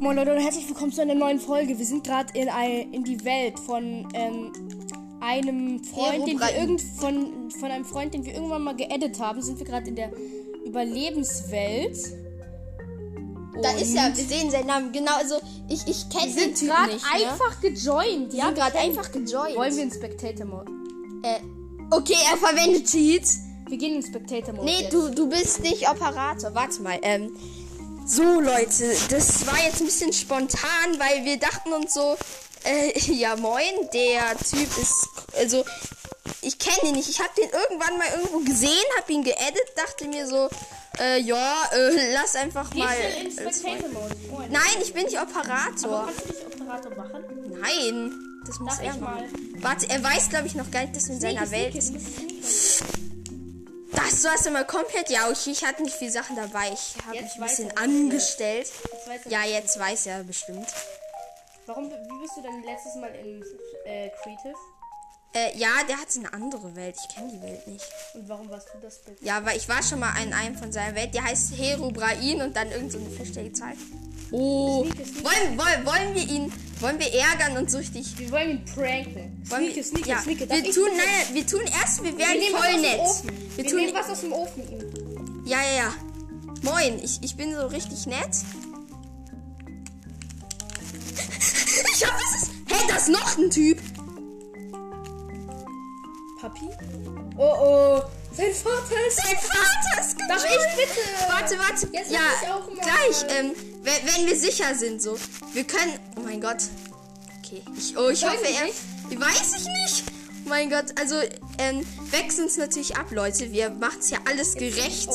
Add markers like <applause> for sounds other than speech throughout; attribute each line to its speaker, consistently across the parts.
Speaker 1: Moin Leute und herzlich willkommen zu einer neuen Folge. Wir sind gerade in, ein- in die Welt von ähm, einem Freund, den wir irgend von, von einem Freund, den wir irgendwann mal geedit haben, sind wir gerade in der Überlebenswelt.
Speaker 2: Da
Speaker 1: Und
Speaker 2: ist er, wir sehen seinen Namen. Genau, also ich, ich kenne
Speaker 1: wir
Speaker 2: den
Speaker 1: sind
Speaker 2: Typen
Speaker 1: gerade.
Speaker 2: Ne?
Speaker 1: einfach gejoint.
Speaker 2: Wir
Speaker 1: Ja,
Speaker 2: sind gerade
Speaker 1: wir
Speaker 2: einfach gejoint.
Speaker 1: Wollen wir in Spectator Mode?
Speaker 2: äh, okay, er verwendet Cheats.
Speaker 1: Wir gehen in Spectator Mode.
Speaker 2: Nee,
Speaker 1: jetzt.
Speaker 2: du, du bist nicht Operator. Warte mal. Ähm, so, Leute, das war jetzt ein bisschen spontan, weil wir dachten uns so, äh, <laughs> ja moin, der Typ ist, also, ich kenne ihn nicht. Ich habe den irgendwann mal irgendwo gesehen, habe ihn geedit, dachte mir so, äh, ja, äh, lass einfach
Speaker 1: Geh
Speaker 2: mal.
Speaker 1: Freund.
Speaker 2: Nein, ich bin nicht
Speaker 1: Aber
Speaker 2: Operator.
Speaker 1: kannst du dich Operator machen?
Speaker 2: Nein, das muss
Speaker 1: Darf
Speaker 2: er
Speaker 1: ich
Speaker 2: machen.
Speaker 1: mal?
Speaker 2: Warte, er weiß, glaube ich, noch gar nicht, dass wir in seiner Welt
Speaker 1: sneaky.
Speaker 2: Das war's immer komplett. Ja, okay, ich hatte nicht viele Sachen dabei. Ich habe mich ein bisschen angestellt.
Speaker 1: Jetzt weiß
Speaker 2: Ja, jetzt weiß er bestimmt.
Speaker 1: Warum, wie bist du denn letztes Mal in äh, Creative?
Speaker 2: Äh, ja, der hat eine andere Welt. Ich kenne die Welt nicht.
Speaker 1: Und warum warst du das bitte?
Speaker 2: Ja, weil ich war schon mal in einem von seiner Welt. Der heißt Herobrain und dann irgend so eine vierstellige Zahl. Oh,
Speaker 1: sneaky.
Speaker 2: wollen, wollen, wollen wir ihn, wollen wir ärgern und so richtig...
Speaker 1: Wir wollen ihn pranken.
Speaker 2: Wollen
Speaker 1: Sneaky,
Speaker 2: wir,
Speaker 1: sneaky,
Speaker 2: ja,
Speaker 1: sneaky. Darf
Speaker 2: wir tun, nein, nein, wir tun erst, wir
Speaker 1: wir
Speaker 2: werden
Speaker 1: nehmen
Speaker 2: voll nett. Wir
Speaker 1: Wir,
Speaker 2: tun,
Speaker 1: nehmen was aus dem Ofen ihm.
Speaker 2: ja, ja, ja. Moin, ich, ich bin so richtig nett. <laughs> Ich hab es. Hey, da ist noch ein Typ.
Speaker 1: Papi? Oh oh. Sein Vater ist.
Speaker 2: Sein Vater ist
Speaker 1: Darf ich bitte?
Speaker 2: Warte, warte.
Speaker 1: Jetzt
Speaker 2: ja,
Speaker 1: ich auch mal.
Speaker 2: gleich. Ähm, wenn, wenn wir sicher sind, so. Wir können. Oh mein Gott. Okay. Ich, oh, ich
Speaker 1: Weiß
Speaker 2: hoffe,
Speaker 1: ich
Speaker 2: er.
Speaker 1: nicht.
Speaker 2: Weiß ich nicht. Oh mein Gott. Also, ähm, wechseln uns natürlich ab, Leute. Wir machen es ja alles gerecht.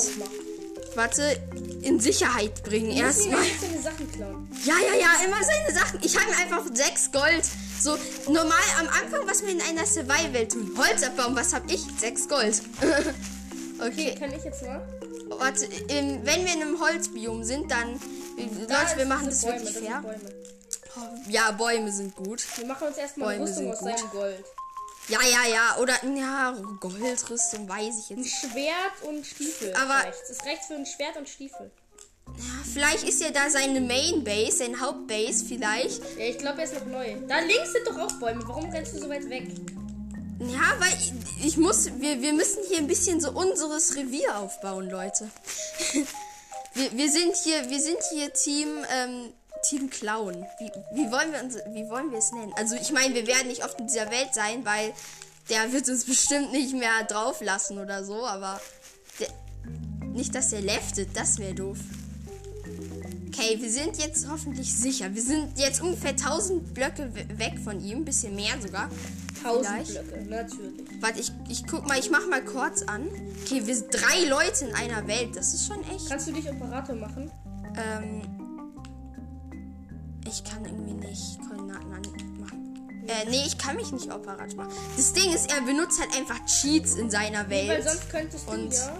Speaker 2: Warte, in Sicherheit bringen. Erstmal.
Speaker 1: wir seine Sachen klauen.
Speaker 2: Ja, ja, ja, immer seine Sachen. Ich habe einfach sechs Gold. So, normal am Anfang, was wir in einer Survival tun. Holz abbauen, was habe ich? Sechs Gold. <laughs> okay,
Speaker 1: Kann ich jetzt mal?
Speaker 2: warte, ähm, wenn wir in einem Holzbiom sind, dann. Leute, wir machen das
Speaker 1: sind
Speaker 2: wirklich
Speaker 1: Bäume,
Speaker 2: fair.
Speaker 1: Bäume.
Speaker 2: Ja, Bäume sind gut.
Speaker 1: Wir machen uns erstmal
Speaker 2: Bäume
Speaker 1: Rüstung aus
Speaker 2: gut.
Speaker 1: seinem Gold.
Speaker 2: Ja, ja, ja. Oder, ja, Goldrüstung weiß ich jetzt
Speaker 1: Ein. Schwert und Stiefel.
Speaker 2: Aber-
Speaker 1: ist rechts. Ist rechts für ein Schwert und Stiefel.
Speaker 2: Ja, vielleicht ist ja da seine Main Base, sein Hauptbase, vielleicht.
Speaker 1: Ja, ich glaube, er ist noch neu. Da links sind doch auch Bäume. Warum rennst du so weit weg?
Speaker 2: Ja, weil ich, ich muss, wir, wir müssen hier ein bisschen so unseres Revier aufbauen, Leute. <laughs> wir, wir sind hier, wir sind hier Team, ähm, Team Clown. Wie, wie wollen wir uns, wie wollen wir es nennen? Also ich meine, wir werden nicht oft in dieser Welt sein, weil der wird uns <laughs> bestimmt nicht mehr drauf lassen oder so, aber der, nicht, dass er leftet, das wäre doof. Okay, wir sind jetzt hoffentlich sicher. Wir sind jetzt ungefähr 1000 Blöcke we- weg von ihm, bisschen mehr sogar.
Speaker 1: Tausend
Speaker 2: Vielleicht.
Speaker 1: Blöcke, natürlich.
Speaker 2: Warte, ich, ich guck mal, ich mach mal kurz an. Okay, wir sind drei Leute in einer Welt. Das ist schon echt.
Speaker 1: Kannst du dich Operator machen?
Speaker 2: Ähm, ich kann irgendwie nicht Koordinaten an- machen. Äh, nee, ich kann mich nicht operat machen. Das Ding ist, er benutzt halt einfach Cheats in seiner
Speaker 1: Weil
Speaker 2: Welt.
Speaker 1: sonst könntest du
Speaker 2: Und-
Speaker 1: ja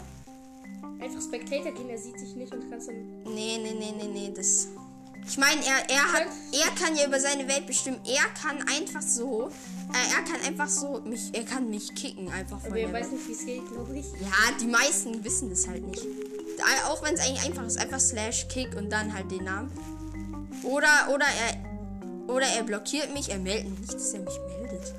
Speaker 1: einfach Spectator gehen, er sieht dich nicht und kannst dann.
Speaker 2: Nee, nee, nee, nee, nee, das. Ich meine, er, er hat, er kann ja über seine Welt bestimmen. Er kann einfach so, äh, er kann einfach so mich, er kann mich kicken einfach von
Speaker 1: Aber er weiß
Speaker 2: Welt.
Speaker 1: nicht, wie es geht, glaube ich.
Speaker 2: Ja, die meisten wissen das halt nicht. Da- Auch wenn es eigentlich einfach ist, einfach slash kick und dann halt den Namen. Oder, oder er, oder er blockiert mich, er meldet mich nicht, dass er mich meldet.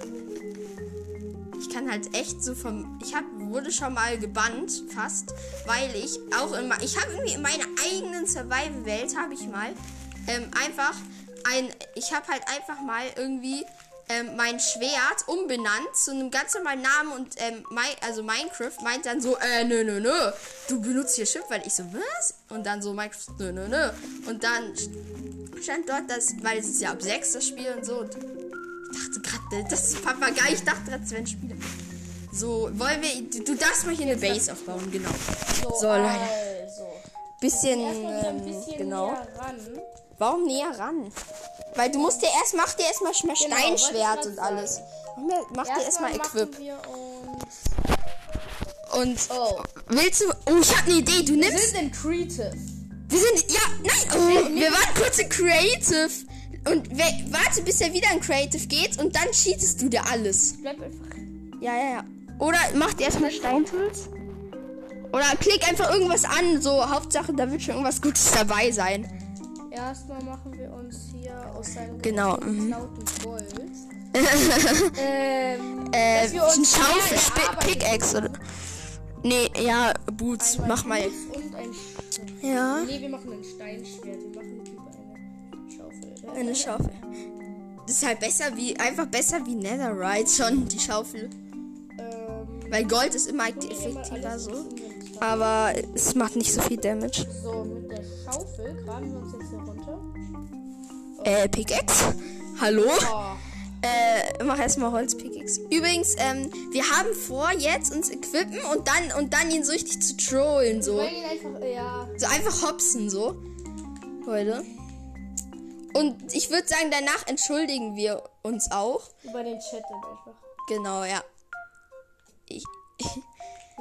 Speaker 2: Ich kann halt echt so vom, ich hab, wurde schon mal gebannt, fast, weil ich auch immer, ich habe irgendwie in meiner eigenen Survival-Welt habe ich mal ähm, einfach ein, ich habe halt einfach mal irgendwie ähm, mein Schwert umbenannt zu einem ganz normalen Namen und ähm, mein, also Minecraft meint dann so, äh, nö, nö, nö, du benutzt hier Schiff, weil ich so, was? Und dann so Minecraft, nö, nö, nö. Und dann stand dort, dass, weil es ist ja ab 6 das Spiel und so. Und ich dachte gerade, das ist Papagei, ich dachte gerade, es wären Spiele. So, wollen wir, du, darfst mal hier eine Base aufbauen, genau. So, Leute.
Speaker 1: Also.
Speaker 2: Bisschen, ähm,
Speaker 1: bisschen
Speaker 2: genau.
Speaker 1: näher ran.
Speaker 2: Warum näher ran? Weil du musst dir erst, mach dir erstmal mal
Speaker 1: Genau,
Speaker 2: Steinschwert und alles. Mach, dir erstmal
Speaker 1: machen
Speaker 2: Equip.
Speaker 1: wir.
Speaker 2: Und
Speaker 1: Oh.
Speaker 2: willst du, oh, ich hab eine Idee, du
Speaker 1: Wir
Speaker 2: nimmst,
Speaker 1: sind in Creative.
Speaker 2: Wir sind, ja, nein, oh, wir waren kurz in Creative. Und warte, bis er wieder in Creative geht und dann cheatest du dir alles.
Speaker 1: Bleib einfach.
Speaker 2: Ja, ja, ja. Oder mach dir erstmal Steintools. Oder klick einfach irgendwas an, so Hauptsache, da wird schon irgendwas Gutes dabei sein.
Speaker 1: erstmal machen wir uns hier aus seinem
Speaker 2: Genau, mhm.
Speaker 1: geklauten <laughs> Gold. ähm,
Speaker 2: Äh, ein Schaufel, Pickaxe oder. Nee, ja, Boots,
Speaker 1: Einmal
Speaker 2: mach mal.
Speaker 1: Und ein
Speaker 2: Ja.
Speaker 1: Nee, wir machen ein Steinschwert. Wir machen über eine Schaufel. oder?
Speaker 2: Eine Schaufel. Das ist halt besser wie, einfach besser wie Netherite schon, die Schaufel.
Speaker 1: Ähm,
Speaker 2: Weil Gold ist immer effektiver so. Aber es macht nicht so viel Damage.
Speaker 1: So, mit der Schaufel graben wir uns jetzt hier runter.
Speaker 2: Äh, Pickaxe? Hallo?
Speaker 1: Oh,
Speaker 2: Äh, mach erstmal Holz-Pickaxe. Übrigens, ähm, wir haben vor, jetzt uns equippen und dann, und dann ihn so richtig zu trollen, so.
Speaker 1: ihn einfach, ja.
Speaker 2: So einfach hopsen, so. Leute. Und ich würde sagen, danach entschuldigen wir uns auch.
Speaker 1: Über den Chat dann einfach.
Speaker 2: Genau, ja. Ich,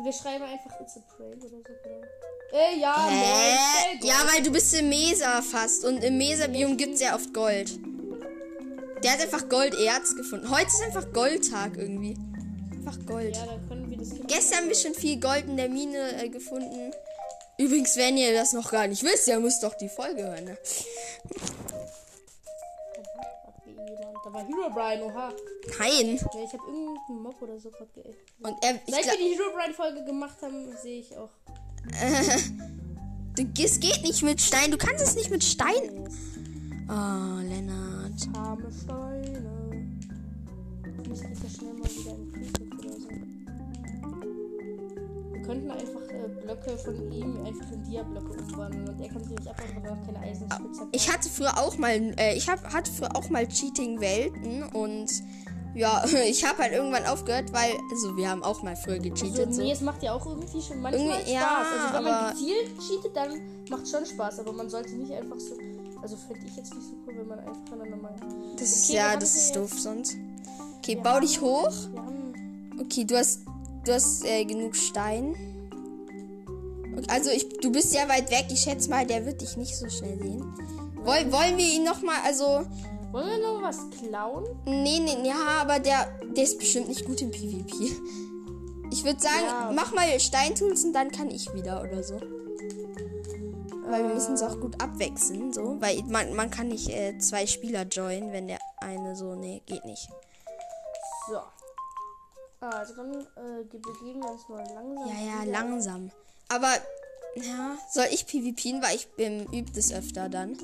Speaker 1: wir schreiben einfach It's a Prank oder so. Oder? Äh, ja,
Speaker 2: Hä?
Speaker 1: moin, sehr
Speaker 2: Ja, weil du bist im Mesa fast und im Mesa-Biom gibt es ja oft Gold. Der hat einfach Golderz gefunden. Heute ist einfach Goldtag irgendwie. Einfach Gold.
Speaker 1: Ja, dann können wir das
Speaker 2: Gestern haben wir schon viel Gold in der Mine äh, gefunden. Übrigens, wenn ihr das noch gar nicht wisst, ihr müsst doch die Folge hören. Ne?
Speaker 1: Da war Hero Brian, oha.
Speaker 2: Nein.
Speaker 1: Ja, ich habe irgendeinen Mob oder so gerade ge.
Speaker 2: Und er,
Speaker 1: Seit wir die Hero Brian Folge gemacht haben, sehe ich auch. <laughs>
Speaker 2: du, es geht nicht mit Stein. Du kannst es nicht mit Stein. Oh, Lennart.
Speaker 1: Arme Steine. Ich geht ja schnell mal wieder in Friedhof oder so. Wir könnten einfach äh, Blöcke von ihm einfach in Dia-Blöcke umwandeln und er kann sie nicht abbauen, weil er keine Eisenspitze hat.
Speaker 2: Ich hatte früher auch mal, äh, ich hab, hatte früher auch mal Cheating-Welten und ja, <laughs> ich habe halt irgendwann aufgehört, weil, also wir haben auch mal früher
Speaker 1: Also,
Speaker 2: gecheatet.
Speaker 1: nee,
Speaker 2: so.
Speaker 1: es macht ja auch irgendwie schon manchmal
Speaker 2: Irgendwie-
Speaker 1: Spaß.
Speaker 2: ja,
Speaker 1: also wenn man gezielt cheatet, dann macht schon Spaß, aber man sollte nicht einfach so. Also finde ich jetzt nicht so cool, wenn man einfach an einer normalen.
Speaker 2: Das ist,
Speaker 1: Okay,
Speaker 2: ja, das ist
Speaker 1: jetzt-
Speaker 2: doof sonst. Okay,
Speaker 1: Wir
Speaker 2: bau dich hoch. Okay, du hast, du hast äh, genug Stein. Okay, Also ich, du bist ja weit weg. Ich schätze mal, der wird dich nicht so schnell sehen. Woll, wollen wir ihn noch mal, also
Speaker 1: Wollen wir noch was klauen?
Speaker 2: nee, nee, ja, aber der, der ist bestimmt nicht gut im PvP. Ich würde sagen,
Speaker 1: Ja.
Speaker 2: mach mal Steintools und dann kann ich wieder oder so. Weil wir müssen es auch gut abwechseln, so. Weil man, man kann nicht äh, zwei Spieler joinen, wenn der eine so, nee, geht nicht.
Speaker 1: So. Also dann äh, wir bewegen uns mal langsam.
Speaker 2: Ja, ja, langsam. Aber, ja, soll ich PvPen, weil ich ähm, übe das öfter dann.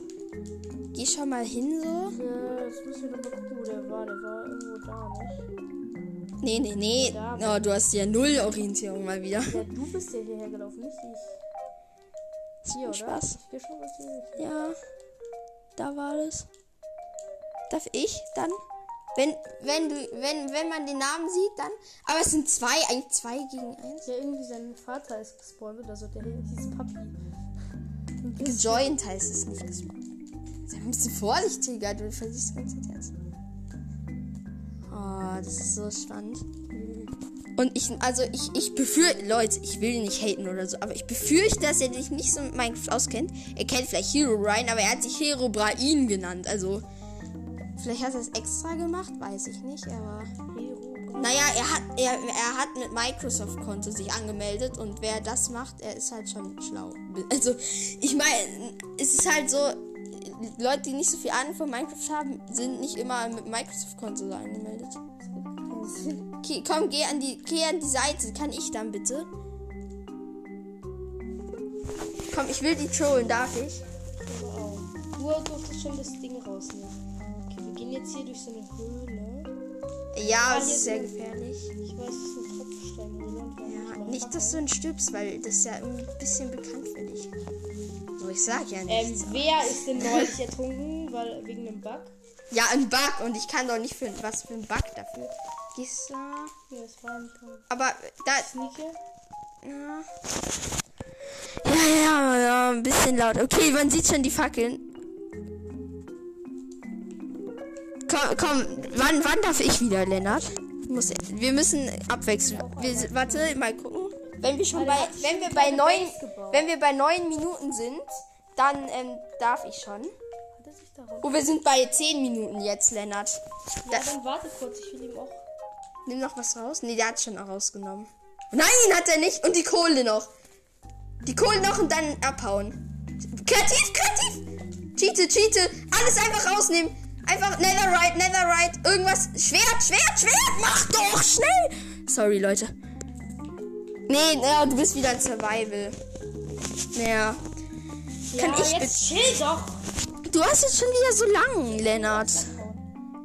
Speaker 2: Geh schon mal hin so.
Speaker 1: Äh, jetzt müssen wir noch mal gucken, wo der war. Der war irgendwo da, nicht?
Speaker 2: Nee, nee, nee.
Speaker 1: Da.
Speaker 2: Oh, du hast ja null Orientierung mal wieder.
Speaker 1: Ja, du bist ja hierher gelaufen, nicht ich. Hier, oder?
Speaker 2: Spaß. Ja, da war das. Darf ich dann? Wenn, wenn, du, wenn, wenn man den Namen sieht, dann. Aber es sind zwei, eigentlich zwei gegen eins.
Speaker 1: Ja, irgendwie sein Vater ist gespawnt oder so. Der hieß Papi.
Speaker 2: Gejoint heißt es nicht gespawnt. Sei ein bisschen vorsichtiger, du verlierst ganz jetzt. Oh, das ist so spannend. Und ich, also ich, ich befürchte, Leute, ich will ihn nicht haten oder so, aber ich befürchte, dass er sich nicht so mit Minecraft auskennt. Er kennt vielleicht Hero Ryan, aber er hat sich Hero Brain genannt. Also, vielleicht hat er es extra gemacht, weiß ich nicht, aber. Naja, er hat, er, er hat mit Microsoft-Konto sich angemeldet und wer das macht, er ist halt schon schlau. Also, ich meine, es ist halt so, Leute, die nicht so viel Ahnung von Minecraft haben, sind nicht immer mit Microsoft-Konto so angemeldet. Okay, komm, geh an die, geh an die Seite. Kann ich dann bitte? Komm, ich will die trollen, darf ich?
Speaker 1: Du durftest schon das Ding rausnehmen. Okay, wir gehen jetzt hier durch so eine Höhle.
Speaker 2: Ja,
Speaker 1: Ah,
Speaker 2: es ist sehr
Speaker 1: ein-
Speaker 2: gefährlich.
Speaker 1: Ich weiß, es ist Tropfsteinhöhle. haben
Speaker 2: Ja, nicht, dass du ihn stirbst, weil das ist ja ein bisschen bekannt für dich. So, ich sag ja
Speaker 1: Ähm,
Speaker 2: nichts.
Speaker 1: wer ist denn neulich ertrunken? Weil, wegen einem Bug?
Speaker 2: Ja, ein Bug und ich kann doch nicht für was für ein Bug dafür. Da.
Speaker 1: Ja, das war ein
Speaker 2: Aber da.
Speaker 1: Sneaker.
Speaker 2: Ja. Ja, ja, ja, ein bisschen laut. Okay, man sieht schon die Fackeln. Komm, komm, wann, wann darf ich wieder, Lennart? Muss, wir müssen abwechseln. Wir, warte, mal gucken. Wenn wir schon bei, wenn wir bei neun, wenn wir bei neun Minuten sind, dann ähm, darf ich schon. Oh, wir sind bei zehn Minuten jetzt, Lennart.
Speaker 1: Ja, dann warte kurz, ich will ihm auch.
Speaker 2: Nimm noch was raus? Nee, der hat schon auch rausgenommen. Nein, hat er nicht. Und die Kohle noch. Die Kohle noch und dann abhauen. Kreativ, kreativ.
Speaker 3: Cheate, cheate. Alles einfach rausnehmen. Einfach Netherite, Netherite, irgendwas. Schwert, Schwert, Schwert. Mach doch, schnell. Sorry, Leute. Nee, naja, du bist wieder ein Survival. Naja. Kann
Speaker 1: ja,
Speaker 3: ich
Speaker 1: jetzt chill doch.
Speaker 3: Du hast jetzt schon wieder so lang, Lennart.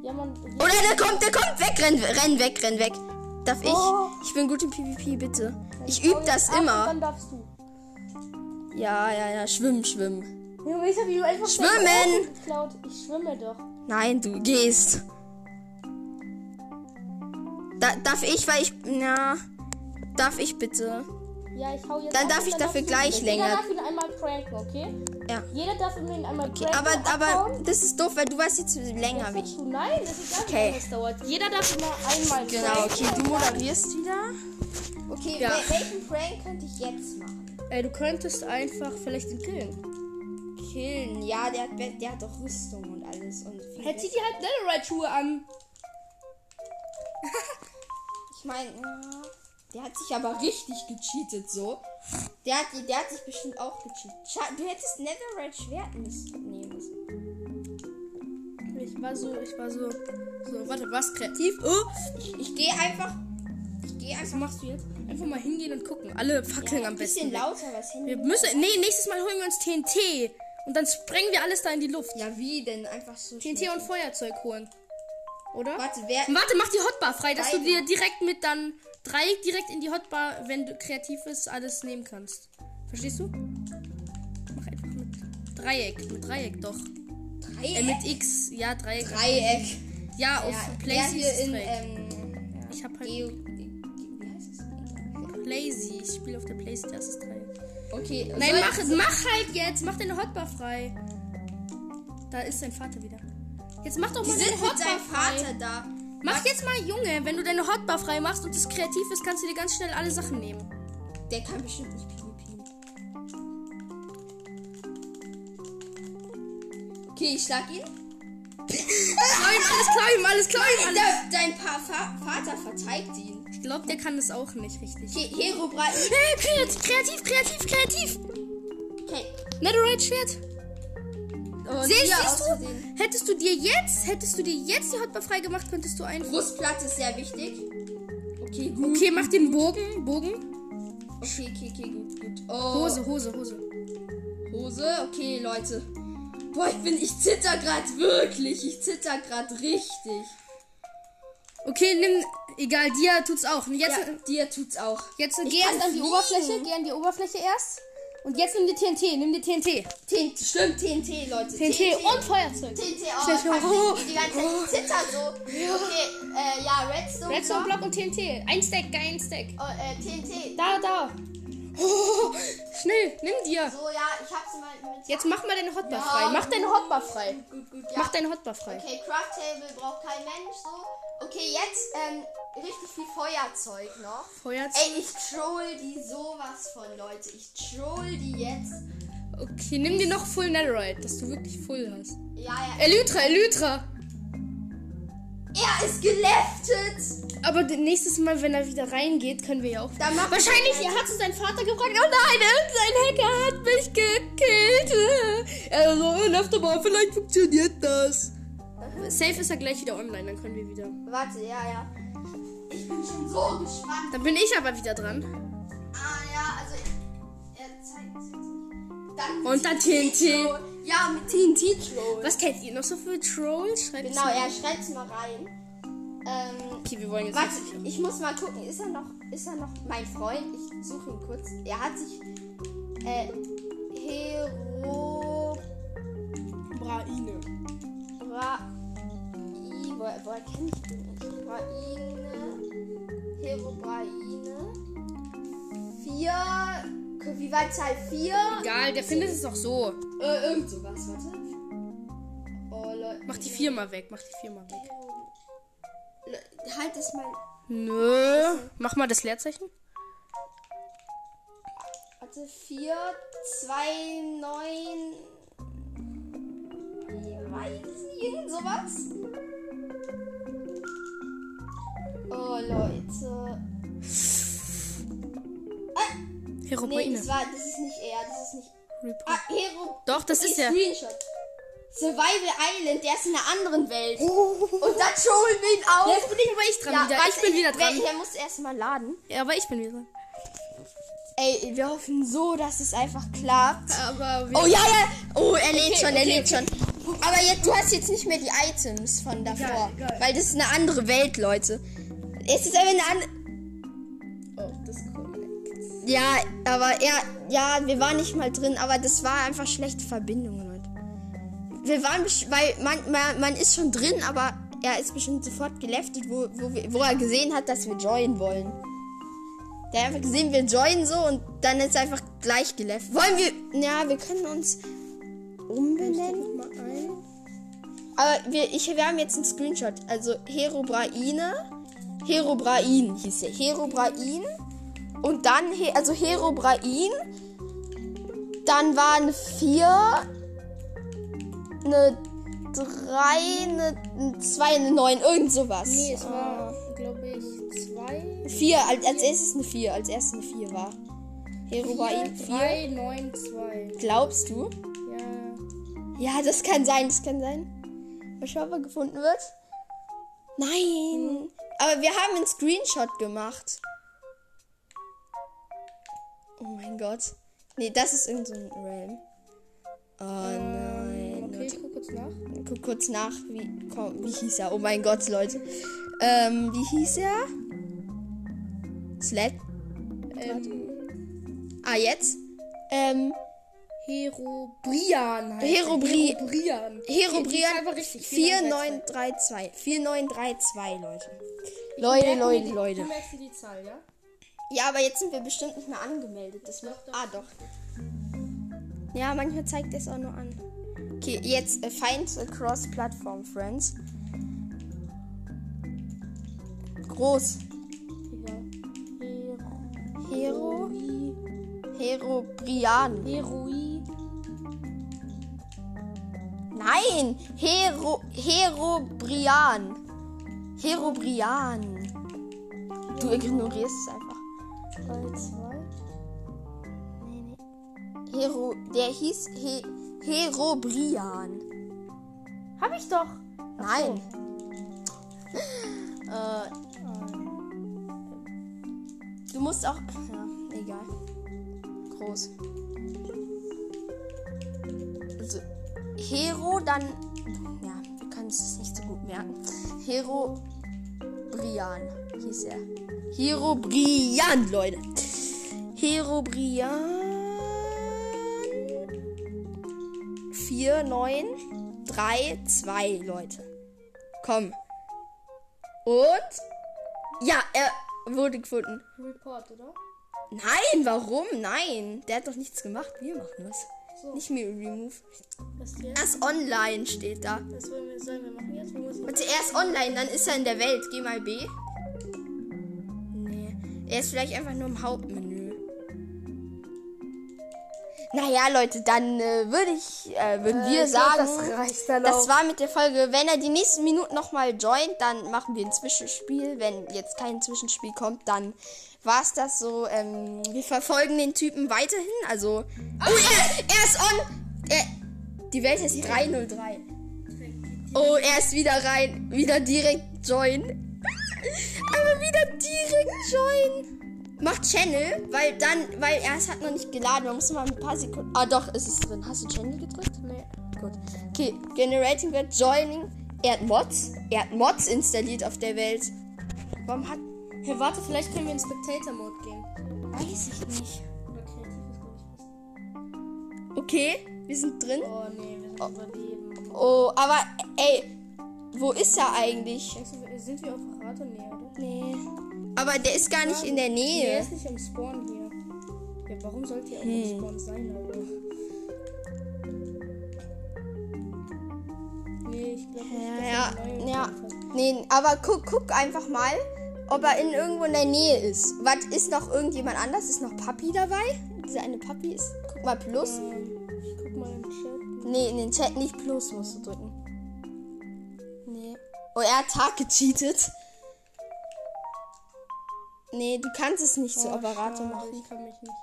Speaker 1: Ja, man.
Speaker 3: Oder der kommt, der kommt. Weg, renn, renn weg, renn weg. Darf ich?
Speaker 1: Oh.
Speaker 3: Ich bin gut im PvP, bitte. Ich übe das immer.
Speaker 1: Dann darfst du.
Speaker 3: Ja, ja, ja. Schwimmen, schwimmen.
Speaker 1: Junge, ich hab ihm einfach
Speaker 3: Schwimmen!
Speaker 1: geklaut. Ich schwimme doch.
Speaker 3: Nein, du gehst. Da, darf ich, weil ich. Na. Darf ich bitte?
Speaker 1: Ja, ich hau jetzt
Speaker 3: Dann darf ich dafür
Speaker 1: darfst du
Speaker 3: gleich
Speaker 1: ihn-
Speaker 3: länger-
Speaker 1: Jeder darf ihn einmal pranken, okay?
Speaker 3: Ja.
Speaker 1: Jeder darf ihn einmal
Speaker 3: Okay,
Speaker 1: pranken.
Speaker 3: aber, aber
Speaker 1: abhauen.
Speaker 3: das ist doof, weil du warst jetzt länger
Speaker 1: du? Nein, das ist gar nicht,
Speaker 3: Okay.
Speaker 1: es dauert. Jeder darf immer einmal
Speaker 3: Genau,
Speaker 1: pranken.
Speaker 3: okay, du moderierst wieder.
Speaker 2: Okay,
Speaker 3: Ja.
Speaker 2: wel- welchen Prank könnte ich jetzt machen?
Speaker 1: Äh, du könntest einfach vielleicht ihn killen.
Speaker 2: Killen. Ja, der hat, der hat doch Rüstung und alles. Und
Speaker 1: Hätte sie dir halt Netherite-Schuhe an. <laughs>
Speaker 2: Ich meine, der hat sich aber richtig gecheatet so. Der hat, der hat sich bestimmt auch gecheatet. Du hättest Netherite Schwert nehmen müssen.
Speaker 1: Ich war so, ich war so. So, warte, was kreativ? Oh,
Speaker 2: Ich, ich gehe einfach. Ich gehe
Speaker 1: was
Speaker 2: einfach
Speaker 1: machst du jetzt? Einfach mal hingehen und gucken. Alle fackeln
Speaker 2: ja,
Speaker 1: am
Speaker 2: ein bisschen
Speaker 1: besten.
Speaker 2: lauter was hin.
Speaker 1: Wir müssen. Nee, nächstes Mal holen wir uns TNT. Und dann sprengen wir alles da in die Luft.
Speaker 2: Ja, wie denn? Einfach so.
Speaker 1: TNT und Feuerzeug holen. Oder?
Speaker 2: Warte, wer.
Speaker 1: Warte, mach die Hotbar frei, dass du dir direkt mit dann Dreieck direkt in die Hotbar, wenn du kreativ bist, alles nehmen kannst. Verstehst du? Mach einfach mit Dreieck. Mit Dreieck doch. Äh,
Speaker 2: Dreieck?
Speaker 1: mit X. Ja, Dreieck.
Speaker 2: Dreieck.
Speaker 1: Ja, auf
Speaker 2: Ja, in.
Speaker 1: Dreieck.
Speaker 2: Ähm,
Speaker 1: ich hab halt
Speaker 2: Geo. Wie heißt es?
Speaker 1: Playsy. Ich spiele auf der das ist Dreieck.
Speaker 2: Okay.
Speaker 1: Nein, mach, mach halt jetzt. Mach deine Hotbar frei. Da ist dein Vater wieder. Jetzt mach doch
Speaker 2: Die
Speaker 1: mal
Speaker 2: sind mit
Speaker 1: Hotbar
Speaker 2: seinem
Speaker 1: frei.
Speaker 2: Vater da.
Speaker 1: Mach jetzt mal, Junge, wenn du deine Hotbar frei machst und es kreativ ist, kannst du dir ganz schnell alle Sachen nehmen.
Speaker 2: Der kann bestimmt nicht PvP. Okay, ich schlag ihn.
Speaker 1: Ihm alles, klau ihm alles, klau ihm alles.
Speaker 2: Der, dein pa Fa Vater verteidigt ihn.
Speaker 1: Ich glaube, der kann das auch nicht richtig.
Speaker 2: Okay, Herobrei.
Speaker 1: Hey, kreativ, kreativ, kreativ, kreativ.
Speaker 2: Okay.
Speaker 1: Netherite Schwert.
Speaker 2: Und
Speaker 1: Siehst, siehst du? Hättest du dir jetzt, hättest du dir jetzt die Hotbar frei gemacht, könntest du einfach.
Speaker 2: Brustplatte ist sehr wichtig. Okay, gut.
Speaker 1: Okay, mach den Bogen, Bogen.
Speaker 2: Okay, okay, okay, gut, gut. Oh,
Speaker 1: Hose, Hose, Hose.
Speaker 2: Hose. Okay, Leute. Boah, ich bin, ich zitter gerade wirklich. Ich zitter gerade richtig.
Speaker 1: Okay, nimm, egal, dir tut's auch. Jetzt,
Speaker 2: Ja, dir tut's auch.
Speaker 1: jetzt geh an die. Oberfläche, geh an die Oberfläche erst. Und jetzt nimm die TNT, nimm die TNT.
Speaker 2: TNT, stimmt, TNT, Leute.
Speaker 1: TNT und Feuerzeug.
Speaker 2: TNT, oh,
Speaker 1: Schnell, schnell. Oh,
Speaker 2: die ganze Zeit zitter so. Okay, äh, ja, Redstone.
Speaker 1: Redstone
Speaker 2: Block.
Speaker 1: Block und TNT. Ein Stack, ein Stack.
Speaker 2: Oh, äh, TNT.
Speaker 1: Da, da. Oh, <laughs> schnell, nimm dir.
Speaker 2: So, ja, ich hab's mal mit.
Speaker 1: Jetzt mach mal deine Hotbar
Speaker 2: Ja.
Speaker 1: frei. Mach deine Hotbar frei.
Speaker 2: Gut, gut, ja.
Speaker 1: Mach deine Hotbar frei.
Speaker 2: Okay, Craft Table braucht kein Mensch so. Okay, jetzt ähm, richtig viel Feuerzeug noch.
Speaker 1: Feuerzeug.
Speaker 2: Ey, ich troll die sowas von, Leute. Ich troll die jetzt.
Speaker 1: Okay, nimm dir noch Full Netherite, dass du wirklich Full hast.
Speaker 2: Ja, ja.
Speaker 1: Elytra, Elytra.
Speaker 2: Er ist geleftet.
Speaker 1: Aber nächstes Mal, wenn er wieder reingeht, können wir ja auch.
Speaker 2: Dann
Speaker 1: Wahrscheinlich
Speaker 2: ich-
Speaker 1: hat es sein Vater gefragt. Oh nein, irgendein Hacker hat mich gekillt. Also, left aber vielleicht funktioniert das. Safe ist er gleich wieder online, dann können wir wieder.
Speaker 2: Warte, ja, ja. Ich bin schon so gespannt.
Speaker 1: Dann bin ich aber wieder dran.
Speaker 2: Ah, ja, also. Er zeigt es jetzt nicht. Dann mit
Speaker 1: Und dann TNT.
Speaker 2: Troll. Ja, mit TNT-Troll.
Speaker 1: Was kennt ihr noch so für Trolls? Schreibt es
Speaker 2: Genau, er schreibt's mal rein. Ähm,
Speaker 1: Okay, wir wollen jetzt
Speaker 2: Warte, ich muss mal gucken, ist er noch, ist er noch mein Freund? Ich suche ihn kurz. Er hat sich, äh, Hero,
Speaker 1: Braine.
Speaker 2: Bra, I, woher, woher kenne ich den nicht? Braine, Hero Braine, vier, okay, wie war Zahl vier?
Speaker 1: Egal, der findet es auch so.
Speaker 2: Äh, irgend sowas, warte. Oh, Leute.
Speaker 1: Mach die vier mal weg, mach die vier mal weg.
Speaker 2: Le- Halt es mal,
Speaker 1: Nö. Mach mal das Leerzeichen.
Speaker 2: warte, vier, zwei, neun, ich weiß nicht, irgend sowas. Nee,
Speaker 1: Herobrine.
Speaker 2: das, war, das ist nicht er, das ist nicht.
Speaker 1: Report.
Speaker 2: Ah, Hero.
Speaker 1: Doch, das
Speaker 2: Okay,
Speaker 1: ist er.
Speaker 2: Screenshot. Survival Island, der ist in einer anderen Welt. Und dann holen wir ihn auf.
Speaker 1: Jetzt bin ich aber ich dran wieder.
Speaker 2: warte,
Speaker 1: Ich bin wieder dran.
Speaker 2: Der muss erstmal laden.
Speaker 1: Ja, aber ich bin wieder dran.
Speaker 2: Ey, wir hoffen so, dass es einfach klappt.
Speaker 1: Aber
Speaker 2: Oh ja, ja. Oh, er lädt
Speaker 1: Okay,
Speaker 2: schon, er
Speaker 1: okay,
Speaker 2: lädt schon. Aber jetzt, du hast jetzt nicht mehr die Items von davor.
Speaker 1: Geil, geil.
Speaker 2: Weil das ist eine andere Welt, Leute. Es ist einfach eine andere. Ja, aber er. Ja, wir waren nicht mal drin, aber das war einfach schlechte Verbindung, Leute. Wir waren, weil man, man, man ist schon drin, aber er ist bestimmt sofort geleftet, wo, wo, wir, wo er gesehen hat, dass wir joinen wollen. Der hat einfach gesehen, wir joinen so und dann ist er einfach gleich geleftet. Wollen wir. Ja, wir können uns umbenennen. Aber wir, ich, wir haben jetzt einen Screenshot. Also Herobraine. Herobrain hieß er. Herobrain. Und dann, also Herobrain. Dann waren vier. Eine drei, eine, zwei, eine neun. Irgend sowas.
Speaker 1: Nee, es war, glaube ich, zwei.
Speaker 2: Vier, als, als erstes eine vier. Als erstes eine vier war. Herobrain.
Speaker 1: Vier,
Speaker 2: Vier.
Speaker 1: drei, neun, zwei.
Speaker 2: Glaubst du?
Speaker 1: Ja.
Speaker 2: Ja, das kann sein, das kann sein. Mal schauen, ob er gefunden wird. Nein. Aber wir haben einen Screenshot gemacht. Oh mein Gott. Nee, das ist irgendein so ein Realm. Oh nein.
Speaker 1: Okay, ich guck kurz nach.
Speaker 2: Guck kurz nach, wie, komm, wie hieß er? Oh mein Gott, Leute. Ähm, wie hieß er? Sled?
Speaker 1: Ähm,
Speaker 2: Ah, jetzt? Ähm,
Speaker 1: Herobrian
Speaker 2: Herobri-
Speaker 1: er. Herobrian.
Speaker 2: Herobrian
Speaker 1: einfach richtig.
Speaker 2: 4932. 4932, Leute. Leute, Leute, Leute.
Speaker 1: Du merkst dir die Zahl, ja?
Speaker 2: Ja, aber jetzt sind wir bestimmt nicht mehr angemeldet. Das wird, ah, doch. Ja, manchmal zeigt es auch nur an. Okay, jetzt äh, Find Across Platform Friends. Groß.
Speaker 1: Ja.
Speaker 2: Hero. Hero Brian.
Speaker 1: Heroi.
Speaker 2: Nein! Hero. Hero Brian. Hero Brian. Du ignorierst es einfach.
Speaker 1: Drei, zwei.
Speaker 2: Nee, nee. Hero. Der hieß He, Herobrian.
Speaker 1: Hab ich doch.
Speaker 2: Nein. <laughs> äh, du musst auch. Ja, egal. Groß. Also, Hero, dann. Ja, wir können es nicht so gut merken. Hero Brian hieß er. Hero Brian, Leute. Hero Brian. 4, 9, 3, 2, Leute. Komm. Und? Ja, er wurde gefunden.
Speaker 1: Report, oder?
Speaker 2: Nein, warum? Nein. Der hat doch nichts gemacht. Wir machen das.
Speaker 1: So.
Speaker 2: Nicht mir remove.
Speaker 1: Hier?
Speaker 2: Erst online steht da.
Speaker 1: Was wollen wir, sollen wir machen jetzt?
Speaker 2: Warte, er ist online, dann ist er in der Welt. Geh mal B. Er ist vielleicht einfach nur im Hauptmenü. Naja, Leute, dann äh, würde ich, äh, würden wir
Speaker 1: ich glaub,
Speaker 2: sagen,
Speaker 1: das
Speaker 2: das war mit der Folge. Wenn er die nächsten Minuten nochmal joint, dann machen wir ein Zwischenspiel. Wenn jetzt kein Zwischenspiel kommt, dann war es das so. Ähm, wir verfolgen den Typen weiterhin. Also. Oh, er, er ist on! Er, die Welt ist 303. Oh, er ist wieder rein. Wieder direkt join. Aber wieder direkt join. Macht Channel, weil dann, weil er es hat noch nicht geladen. Man muss mal ein paar Sekunden. Ah, doch, ist es drin. Hast du Channel gedrückt?
Speaker 1: Nee.
Speaker 2: Gut. Okay, Generating wird Joining. Er hat Mods. Er hat Mods installiert auf der Welt. Warum hat.
Speaker 1: Hey, warte, vielleicht können wir in Spectator-Mode gehen.
Speaker 2: Weiß ich nicht. Okay, wir sind drin.
Speaker 1: Oh, nee, wir sind überleben.
Speaker 2: Oh, aber ey, wo ist er eigentlich?
Speaker 1: Denkst du, wir- sind wir auf Rate? Nee, oder?
Speaker 2: Nee. Aber der ist gar nicht in der
Speaker 1: er
Speaker 2: Nähe.
Speaker 1: ist nicht im Spawn hier. Ja, warum sollte er auch
Speaker 2: Hm.
Speaker 1: im Spawn sein, Alter? Nee, ich glaube nicht,
Speaker 2: Ja, ja.
Speaker 1: Hat.
Speaker 2: Nee, aber guck, guck einfach mal, ob er in irgendwo in der Nähe ist. Was ist noch irgendjemand anders? Ist noch Papi dabei? Diese eine Papi ist. Guck mal Plus.
Speaker 1: Ähm, ich guck mal im Chat.
Speaker 2: Nee, in den Chat nicht Plus musst du drücken. Nee. Oh, er hat Tag gecheatet. Nee, du kannst es nicht zu
Speaker 1: Oh,
Speaker 2: Operator
Speaker 1: schade,
Speaker 2: machen.
Speaker 1: Ich kann mich nicht.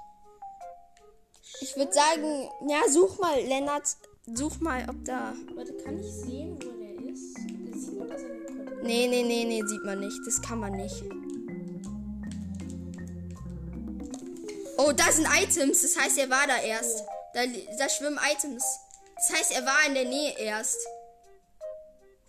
Speaker 2: Ich würde sagen, ja, such mal Lennart such mal, ob da.
Speaker 1: Warte, kann ich sehen, wo der ist? Da sieht man, dass er eine Koordinate
Speaker 2: Nee, nee, nee, nee, sieht man nicht. Das kann man nicht. Oh, da sind Items. Das heißt, er war da erst. Da, li- da schwimmen Items. Das heißt, er war in der Nähe erst.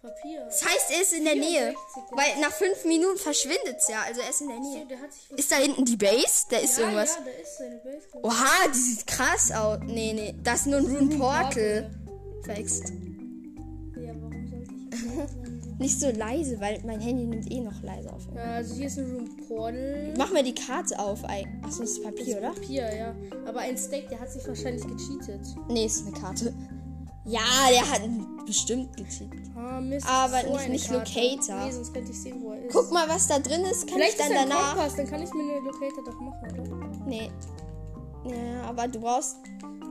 Speaker 1: Papier.
Speaker 2: Das heißt, er ist in der Nähe.
Speaker 1: 64.
Speaker 2: Weil nach fünf Minuten verschwindet es ja. Also er ist in der
Speaker 1: So,
Speaker 2: Nähe.
Speaker 1: sich
Speaker 2: Ist da hinten die Base? Da ist
Speaker 1: ja,
Speaker 2: irgendwas.
Speaker 1: Ja, da ist seine Base.
Speaker 2: Oha, die sieht krass aus. Nee, nee. Das ist nur ein Rune Portal. Verhext.
Speaker 1: Ja, warum sollte ich? <laughs>
Speaker 2: Nicht so leise, weil mein Handy nimmt eh noch leise auf.
Speaker 1: ja, also hier ist ein Room Portal.
Speaker 2: Mach mal die Karte auf. Achso, das ist Papier, oder?
Speaker 1: Papier, ja. Aber ein Steak, der hat sich wahrscheinlich gecheatet.
Speaker 2: Nee, ist eine Karte. Ja, der hat bestimmt gecheatet.
Speaker 1: Ah, Mist.
Speaker 2: Aber
Speaker 1: so
Speaker 2: nicht- nicht
Speaker 1: Karte.
Speaker 2: Locator.
Speaker 1: Nee, sonst könnte ich sehen, wo er ist.
Speaker 2: Guck mal, was da drin ist. Kann
Speaker 1: Vielleicht
Speaker 2: ich dann
Speaker 1: ist
Speaker 2: danach.
Speaker 1: Kompass, dann kann ich mir eine Locator doch machen, oder?
Speaker 2: Nee. Ja, aber du brauchst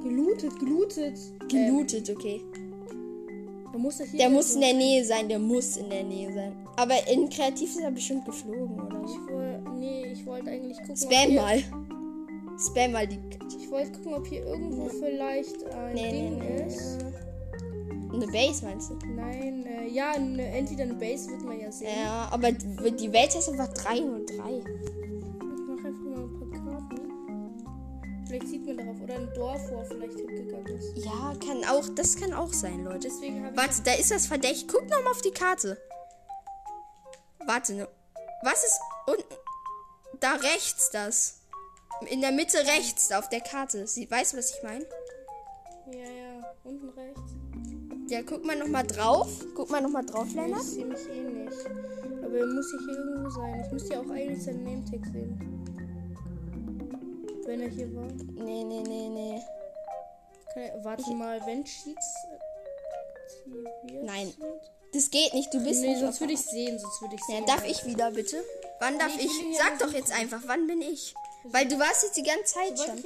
Speaker 1: Gelootet, gelootet.
Speaker 2: gelootet, okay.
Speaker 1: Da muss er.
Speaker 2: Der muss in der Nähe sein, der muss in der Nähe sein. Aber in Kreativ ist er bestimmt geflogen, oder.
Speaker 1: Ich wollte, nee, ich wollte eigentlich gucken.
Speaker 2: Spam mal. Spam mal die.
Speaker 1: Ich wollte gucken, ob hier irgendwo vielleicht ein
Speaker 2: Nee, nee,
Speaker 1: Ding
Speaker 2: nee.
Speaker 1: ist.
Speaker 2: Eine Base meinst du?
Speaker 1: Nein, äh, ja, eine, entweder eine Base wird man ja sehen.
Speaker 2: Ja, aber die die Welt ist einfach 303.
Speaker 1: Ich mache einfach mal ein paar Karten. Vielleicht sieht man darauf. Oder ein Dorf, wo er vielleicht hingegangen ist.
Speaker 2: Ja, kann auch, das kann auch sein, Leute.
Speaker 1: Deswegen habe ich.
Speaker 2: Warte, da ist das verdächtig. Guck noch mal auf die Karte. Warte, ne. Was ist unten? Da rechts das. In der Mitte rechts auf der Karte. Sie, weißt du, was ich meine?
Speaker 1: Ja, ja, unten rechts.
Speaker 2: Ja, guck mal noch mal drauf. Guck mal noch mal drauf,
Speaker 1: Ich
Speaker 2: Lennart.
Speaker 1: sehe mich eh nicht. Aber er muss ja hier irgendwo sein. Ich müsste ja auch eigentlich seinen Name-Tag sehen. Wenn er hier war.
Speaker 2: Nee, nee, nee, nee.
Speaker 1: Er, warte mal, wenn Cheats aktiviert
Speaker 2: Nein. Das geht nicht. Du bist
Speaker 1: Nee,
Speaker 2: nicht
Speaker 1: sonst würde ich sehen, sonst würde ich
Speaker 2: Ja,
Speaker 1: sehen.
Speaker 2: darf ich wieder, bitte? Wann darf
Speaker 1: Nee, ich
Speaker 2: ich?
Speaker 1: ja
Speaker 2: Sag doch jetzt einfach, wann bin ich? Weil du warst jetzt die ganze Zeit
Speaker 1: ich
Speaker 2: schon.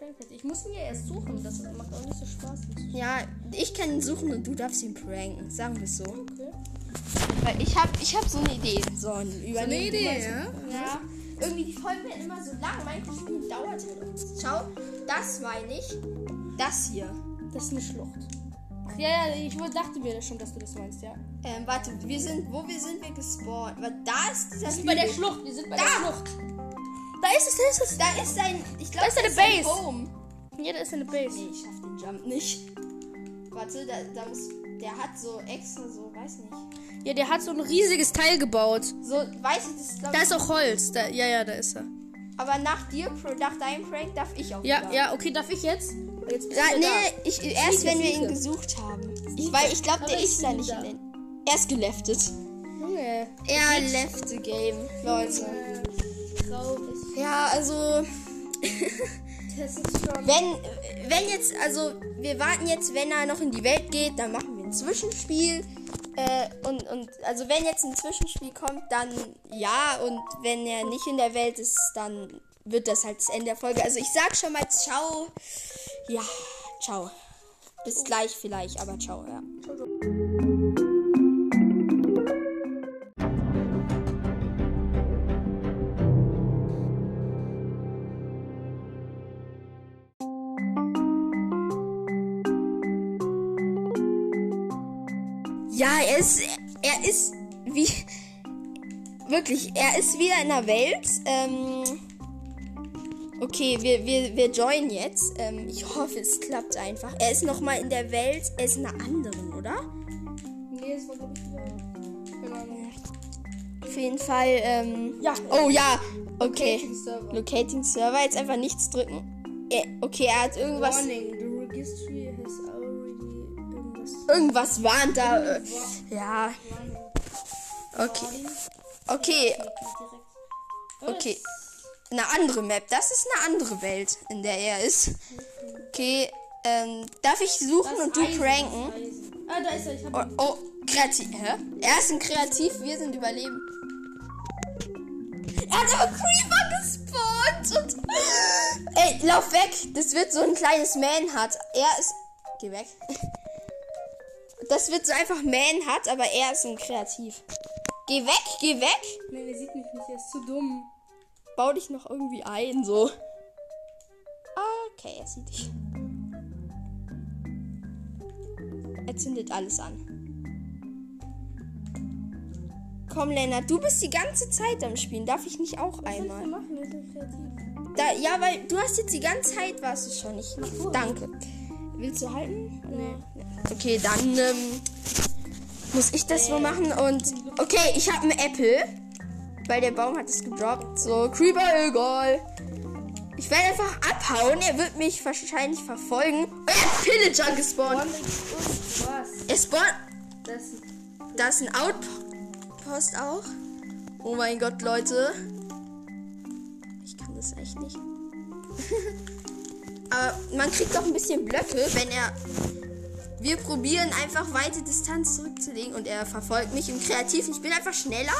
Speaker 1: Hätte. Ich muss ihn ja erst suchen. Das macht auch nicht so Spaß.
Speaker 2: Ja, ich kann ihn suchen und du darfst ihn pranken. Sagen wir es so.
Speaker 1: Okay.
Speaker 2: Weil ich hab, ich hab so eine Idee. So, ein
Speaker 1: So eine Idee, ja?
Speaker 2: Ja. Irgendwie die Folgen werden immer so lang. Manche Spiele dauert halt. Schau, das meine ich. Das hier.
Speaker 1: Das ist eine Schlucht. Ja, ja, ich dachte mir schon, dass du das meinst, ja.
Speaker 2: Ähm, warte, wir sind, wo wir sind wir gespawnt? Weil da ist dieser
Speaker 1: Wir sind bei der. Schlucht. Wir sind bei
Speaker 2: Da!
Speaker 1: der Schlucht.
Speaker 2: Da ist es, da ist es. Da ist sein, ich glaube,
Speaker 1: Da ist
Speaker 2: sein
Speaker 1: Base.
Speaker 2: Home.
Speaker 1: Ja, da ist eine Base.
Speaker 2: Nee, ich schaff den Jump nicht. Warte, da, da muss, der hat so extra so, weiß nicht.
Speaker 1: Ja, der hat so ein riesiges Teil gebaut.
Speaker 2: So, weiß ich, das ist glaub
Speaker 1: Da ist auch Holz. Da, ja, ja, da ist er.
Speaker 2: aber nach dir, nach deinem Prank darf ich auch
Speaker 1: Ja,
Speaker 2: wieder.
Speaker 1: ja, okay, darf ich jetzt? Jetzt bist
Speaker 2: Ja, nee,
Speaker 1: da.
Speaker 2: ich, erst wenn wir ihn gesucht haben. Ich, weil ich glaube, der ist da nicht. Er ist geleftet.
Speaker 1: Junge.
Speaker 2: Er left the game, Leute. Ja, also,
Speaker 1: Das ist schon.
Speaker 2: wenn, wenn jetzt, also, wir warten jetzt, wenn er noch in die Welt geht, dann machen wir ein Zwischenspiel. Äh, und, und, also, wenn jetzt ein Zwischenspiel kommt, dann ja. Und wenn er nicht in der Welt ist, dann wird das halt das Ende der Folge. Also, ich sag schon mal ciao. Ja, ciao. Bis gleich vielleicht, aber ciao, ja. Er ist, er ist wie, wirklich, er ist wieder in der Welt. Ähm, okay, wir, wir, wir joinen jetzt. Ähm, ich hoffe, es klappt einfach. Er ist nochmal in der Welt, er ist in einer anderen, oder?
Speaker 1: Nee, es war, glaube ich, wieder.
Speaker 2: Auf jeden Fall, ähm,
Speaker 1: Ja.
Speaker 2: oh ja, okay.
Speaker 1: Locating Server.
Speaker 2: Locating Server, jetzt einfach nichts drücken. Er, okay, er hat irgendwas,
Speaker 1: Warning, irgendwas.
Speaker 2: warnt da. Äh, ja, okay. Okay, Okay. Eine andere Map. Das ist eine andere Welt, in der er ist. Okay, ähm, darf ich suchen und du pranken?
Speaker 1: Ah, da ist er. Ich hab
Speaker 2: Oh, oh, kreativ. Hä? Er ist ein Kreativ, wir sind Überleben. Er hat aber Creeper gespawnt und. <laughs> Ey, lauf weg! Das wird so ein kleines Manhunt. Er ist. Geh weg. Das wird so einfach Manhunt, aber er ist ein Kreativ. Geh weg, geh weg!
Speaker 1: Nee, der sieht mich nicht. Er ist zu dumm.
Speaker 2: Bau dich noch irgendwie ein, so. Okay, er sieht dich. zündet alles an. Komm, Lennart, du bist die ganze Zeit am Spielen. Darf ich nicht auch einmal?
Speaker 1: machen? Wir sind kreativ.
Speaker 2: Da, ja, weil du hast jetzt die ganze Zeit, warst du schon nicht.
Speaker 1: so.
Speaker 2: Danke. Willst du halten? Nee. Okay, dann ähm, muss ich das so machen und. Okay, ich habe einen Apple. Weil der Baum hat es gedroppt. So, Creeper, egal. Ich werde einfach abhauen. Er wird mich wahrscheinlich verfolgen. Oh, er hat Pillager gespawnt. Er spawnt.
Speaker 1: Das
Speaker 2: Da ist ein Outpost auch. Oh mein Gott, Leute. Ich kann das echt nicht. Aber <laughs> man kriegt doch ein bisschen Blöcke, wenn er. Wir probieren einfach weite Distanz zurückzulegen und er verfolgt mich im Kreativ. Ich bin einfach schneller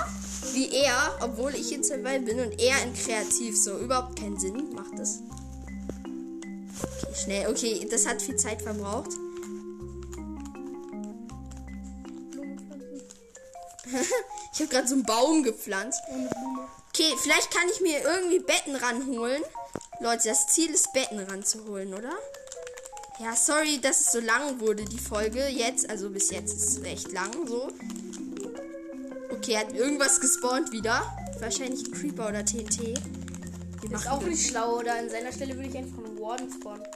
Speaker 2: wie er, obwohl ich in Survival bin und er in Kreativ. So, überhaupt keinen Sinn macht das. Okay, schnell. Okay, das hat viel Zeit verbraucht. <laughs> Ich habe gerade so einen Baum gepflanzt. Okay, vielleicht kann ich mir irgendwie Betten ranholen. Leute, das Ziel ist, Betten ranzuholen, oder? Ja, sorry, dass es so lang wurde, die Folge. Jetzt, also bis jetzt ist es recht lang so. Okay, hat irgendwas gespawnt wieder. Wahrscheinlich ein Creeper oder TNT. Wir
Speaker 1: ist auch nicht schlau, oder? An seiner Stelle würde ich einfach einen Warden spawnen.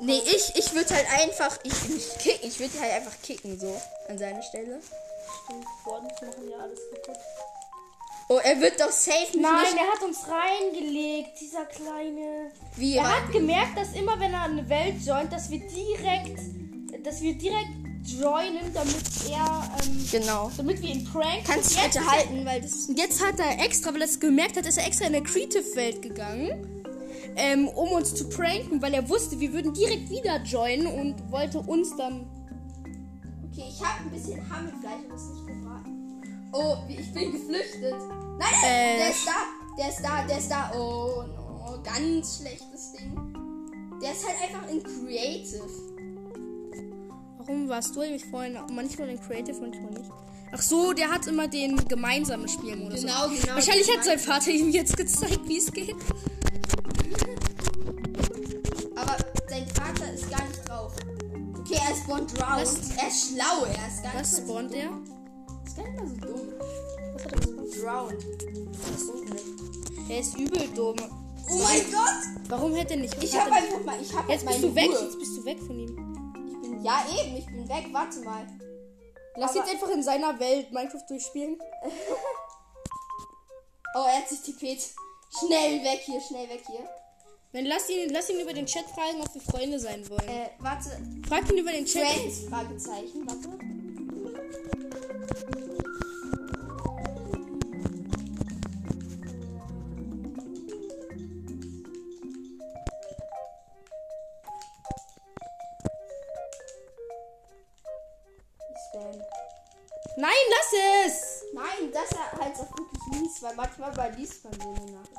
Speaker 2: Nee, ich, ich würde halt einfach. Ich, nicht kicken. Ich würde halt einfach kicken, so. An seiner Stelle.
Speaker 1: Stimmt, Wardens machen ja alles kaputt.
Speaker 2: Oh, er wird doch safe mich
Speaker 1: Nein,
Speaker 2: nicht.
Speaker 1: der hat uns reingelegt, dieser kleine.
Speaker 2: Wie
Speaker 1: Er hat gemerkt, dass immer wenn er eine Welt joint, dass wir direkt, dass wir direkt joinen, damit er, ähm,
Speaker 2: Genau.
Speaker 1: damit wir ihn pranken.
Speaker 2: Kannst du bitte halten, weil das.
Speaker 1: er- Jetzt hat er extra, weil er es gemerkt hat, ist er extra in der Creative-Welt gegangen, ähm, um uns zu pranken, weil er wusste, wir würden direkt wieder joinen und wollte uns dann.
Speaker 2: Okay, ich habe ein bisschen Hammelfleisch, aber es ist nicht gebraten. Oh, ich bin geflüchtet. Nein,
Speaker 1: Äh.
Speaker 2: der ist da, der ist da, der ist da. Oh, no, ganz schlechtes Ding. Der ist halt einfach in Creative.
Speaker 1: Warum warst du eigentlich vorhin manchmal in Creative, manchmal nicht? Ach so, der hat immer den gemeinsamen Spielmodus.
Speaker 2: Genau, genau.
Speaker 1: Wahrscheinlich hat sein Vater ihm jetzt gezeigt, wie es geht.
Speaker 2: Aber sein Vater ist gar nicht drauf. Okay, er spawnt.
Speaker 1: Was-
Speaker 2: Er ist schlau, er ist gar
Speaker 1: Was
Speaker 2: nicht mal
Speaker 1: spawnt
Speaker 2: so, ist gar nicht mal so dumm.
Speaker 1: Was hat er
Speaker 2: Ach so.
Speaker 1: Der ist übel dumm.
Speaker 2: Oh mein Gott!
Speaker 1: Warum hätte er nicht?
Speaker 2: Ich
Speaker 1: hat
Speaker 2: hab
Speaker 1: er-
Speaker 2: einfach mal, ich hab
Speaker 1: Jetzt bist du weg.
Speaker 2: Ruhe.
Speaker 1: Jetzt bist du weg von ihm.
Speaker 2: Ich bin, ja eben, ich bin weg. Warte mal.
Speaker 1: Lass
Speaker 2: Aber-
Speaker 1: ihn einfach in seiner Welt Minecraft durchspielen. <laughs>
Speaker 2: Oh, er hat sich tippet. Schnell weg hier, schnell weg hier.
Speaker 1: Dann lass ihn, lass ihn über den Chat fragen, ob wir Freunde sein wollen.
Speaker 2: Äh, warte.
Speaker 1: Frag ihn über den Chat.
Speaker 2: Friends? Fragezeichen, warte.
Speaker 1: Lass es!
Speaker 2: Nein, das ist halt auch wirklich mies, weil manchmal bei liest man so eine Nachricht.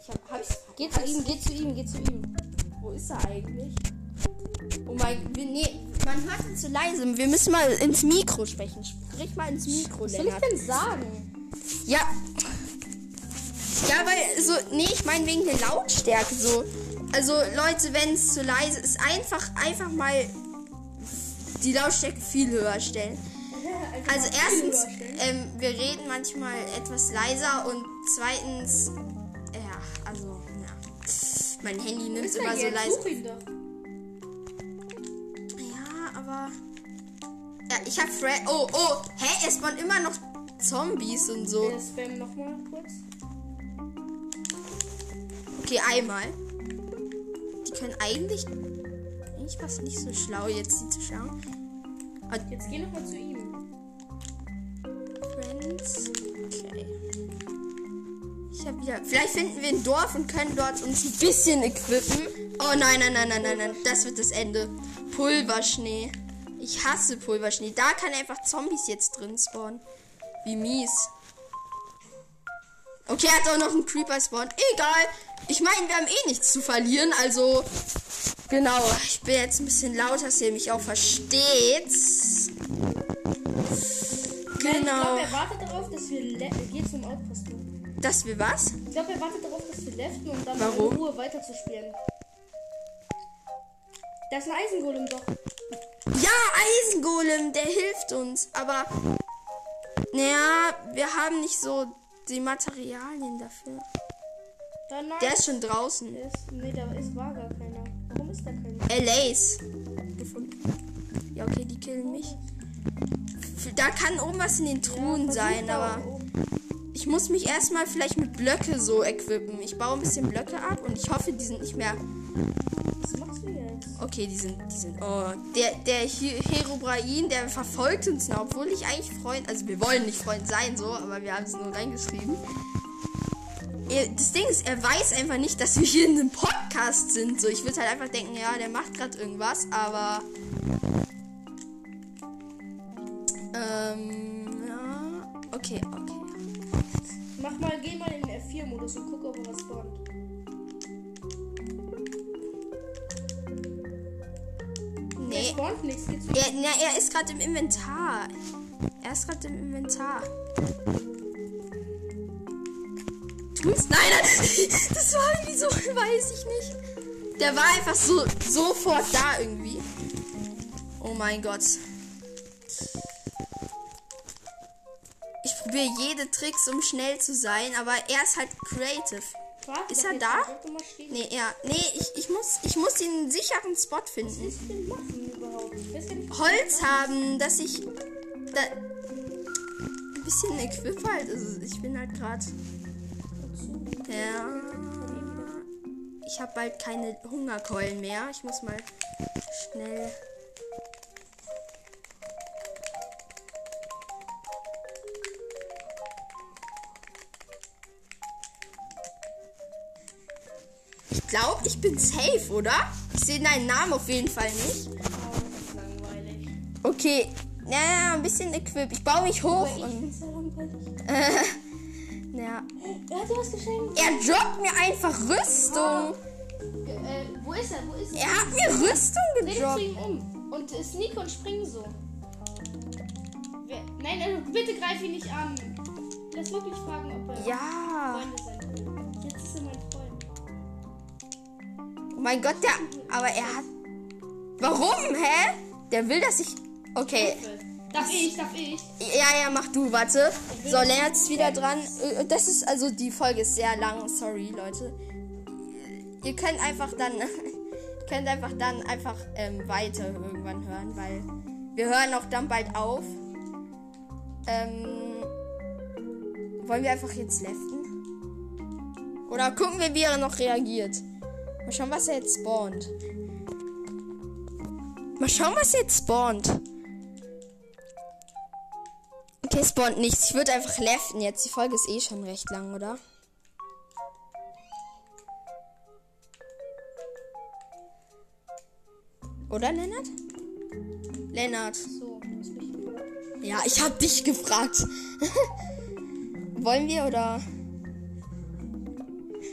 Speaker 2: Ich hab, hab ich's
Speaker 1: Geh zu ihm, geh zu ihm, geh zu ihm.
Speaker 2: Wo ist er eigentlich? Oh mein wir, nee, man hört ihn zu leise. Wir müssen mal ins Mikro sprechen. Sprich mal ins Mikro,
Speaker 1: Was soll ich denn sagen?
Speaker 2: Ja. Ja, weil so, nee, ich meine wegen der Lautstärke so. Also Leute, wenn es zu leise ist, einfach, einfach mal die Lautstärke viel höher stellen. Also erstens, ähm, wir reden manchmal etwas leiser und zweitens, ja, also, ja, mein Handy nimmt
Speaker 1: er
Speaker 2: immer so leise. Ja, aber. Ja, ich hab Fred. Oh, oh, hä? Es waren immer noch Zombies und so.
Speaker 1: Der Spam nochmal kurz.
Speaker 2: Okay, einmal. Die können eigentlich. Eigentlich was nicht so schlau, jetzt die zu schauen.
Speaker 1: Jetzt geh nochmal zu ihm.
Speaker 2: Friends. Okay. Ich hab wieder. Vielleicht finden wir ein Dorf und können dort uns ein bisschen equippen. Oh nein, nein, nein, nein, nein, nein. Das wird das Ende. Pulverschnee. Ich hasse Pulverschnee. Da kann einfach Zombies jetzt drin spawnen. Wie mies. Okay, er hat auch noch einen Creeper spawnt. Egal. Ich meine, wir haben eh nichts zu verlieren, also. Genau, ich bin jetzt ein bisschen lauter, dass ihr mich auch versteht.
Speaker 1: Ich
Speaker 2: Genau.
Speaker 1: glaube, er wartet darauf, dass wir le Geh zum Outpost.
Speaker 2: Dass wir was?
Speaker 1: Ich glaube, er wartet darauf, dass wir leften, um dann
Speaker 2: Warum?
Speaker 1: in Ruhe weiterzuspielen. Da ist ein Eisengolem doch.
Speaker 2: Ja, Eisengolem, der hilft uns. Aber, naja, wir haben nicht so die Materialien dafür.
Speaker 1: Da, nein.
Speaker 2: Der ist schon draußen.
Speaker 1: ist. Nee, da ist war gar keiner. Warum ist da keiner?
Speaker 2: LAs gefunden. Ja, okay, die killen mich. Da kann oben was in den Truhen
Speaker 1: versuch
Speaker 2: sein, aber ich muss mich erstmal vielleicht mit Blöcke so equippen. Ich baue ein bisschen Blöcke ab und ich hoffe, die sind nicht mehr.
Speaker 1: Was machst du jetzt?
Speaker 2: Okay, die sind, die sind. Oh, der, der Herobrain, der verfolgt uns noch, obwohl ich eigentlich Freund, also wir wollen nicht Freund sein, so, aber wir haben es nur reingeschrieben. Er- Das Ding ist, er weiß einfach nicht, dass wir hier in einem Podcast sind. So, ich würde halt einfach denken, ja, der macht gerade irgendwas, aber. Okay, okay.
Speaker 1: Mach mal, geh mal in den F4-Modus und guck, ob er was spawnt.
Speaker 2: Nee.
Speaker 1: spawnt nichts.
Speaker 2: Er, na, er ist gerade im Inventar. Er ist gerade im Inventar. Tun's? Nein, nein, <laughs> das war irgendwie so, <laughs> weiß ich nicht. Der war einfach so sofort da irgendwie. Oh mein Gott. Probiere jede Tricks, um schnell zu sein, aber er ist halt creative.
Speaker 1: Warte,
Speaker 2: Ist er da? Nee, ja. Nee, ich, ich, muss, ich muss den sicheren Spot finden. Holz haben, dass ich da ein bisschen Equip halt. Also ich bin halt gerade. Ja. Ich habe bald keine Hungerkeulen mehr. Ich muss mal schnell. Ich glaube, ich bin safe, oder? Ich sehe deinen Namen auf jeden Fall nicht.
Speaker 1: Oh, das ist langweilig.
Speaker 2: Okay, ja, ein bisschen Equip. Ich baue mich hoch
Speaker 1: ich
Speaker 2: und.
Speaker 1: langweilig. <laughs>
Speaker 2: Ja.
Speaker 1: Er hat dir was geschenkt.
Speaker 2: Er droppt mir einfach Rüstung.
Speaker 1: Äh, wo ist er? Wo ist er?
Speaker 2: Er hat mir Rüstung
Speaker 1: Dreh
Speaker 2: gedroppt.
Speaker 1: ihm um. Und äh, sneak und spring so. Nein, äh, bitte greif ihn nicht an. Lass wirklich fragen, ob er
Speaker 2: Ja.
Speaker 1: Freunde sind. Mein
Speaker 2: Gott, der. Aber er hat. Warum? Hä? Der will, dass ich. Okay.
Speaker 1: Darf ich? Darf ich?
Speaker 2: Ja, ja, mach du, warte. So, Lennart ist wieder dran. Äh, Das ist also, die Folge ist sehr lang. Sorry, Leute. Ihr könnt einfach dann. <laughs> könnt einfach dann einfach ähm, weiter irgendwann hören, weil wir hören auch dann bald auf. Ähm, wollen wir einfach jetzt leften? Oder gucken wir, wie er noch reagiert? Mal schauen, was er jetzt spawnt. Mal schauen, was er jetzt spawnt. Okay, spawnt nichts. Ich würde einfach leften jetzt. Die Folge ist eh schon recht lang, oder? Oder, Lennart? Lennart.
Speaker 1: So.
Speaker 2: Ja, ich hab dich gefragt. <laughs> Wollen wir oder?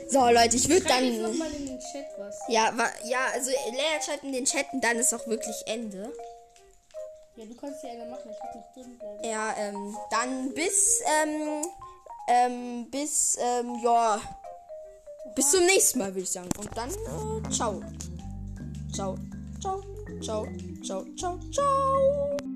Speaker 2: So, Leute, ich würde dann.
Speaker 1: Chat was.
Speaker 2: Ja, wa, ja, also Lennart schreibt in den Chat und dann ist auch wirklich Ende.
Speaker 1: Ja, du kannst ja eine machen. Ich will noch drin bleiben.
Speaker 2: Ja, ähm, dann bis, ähm, ähm, bis, ähm, ja, bis zum nächsten Mal, würde ich sagen. Und dann, äh, ciao. Ciao, ciao, ciao, ciao, ciao, ciao.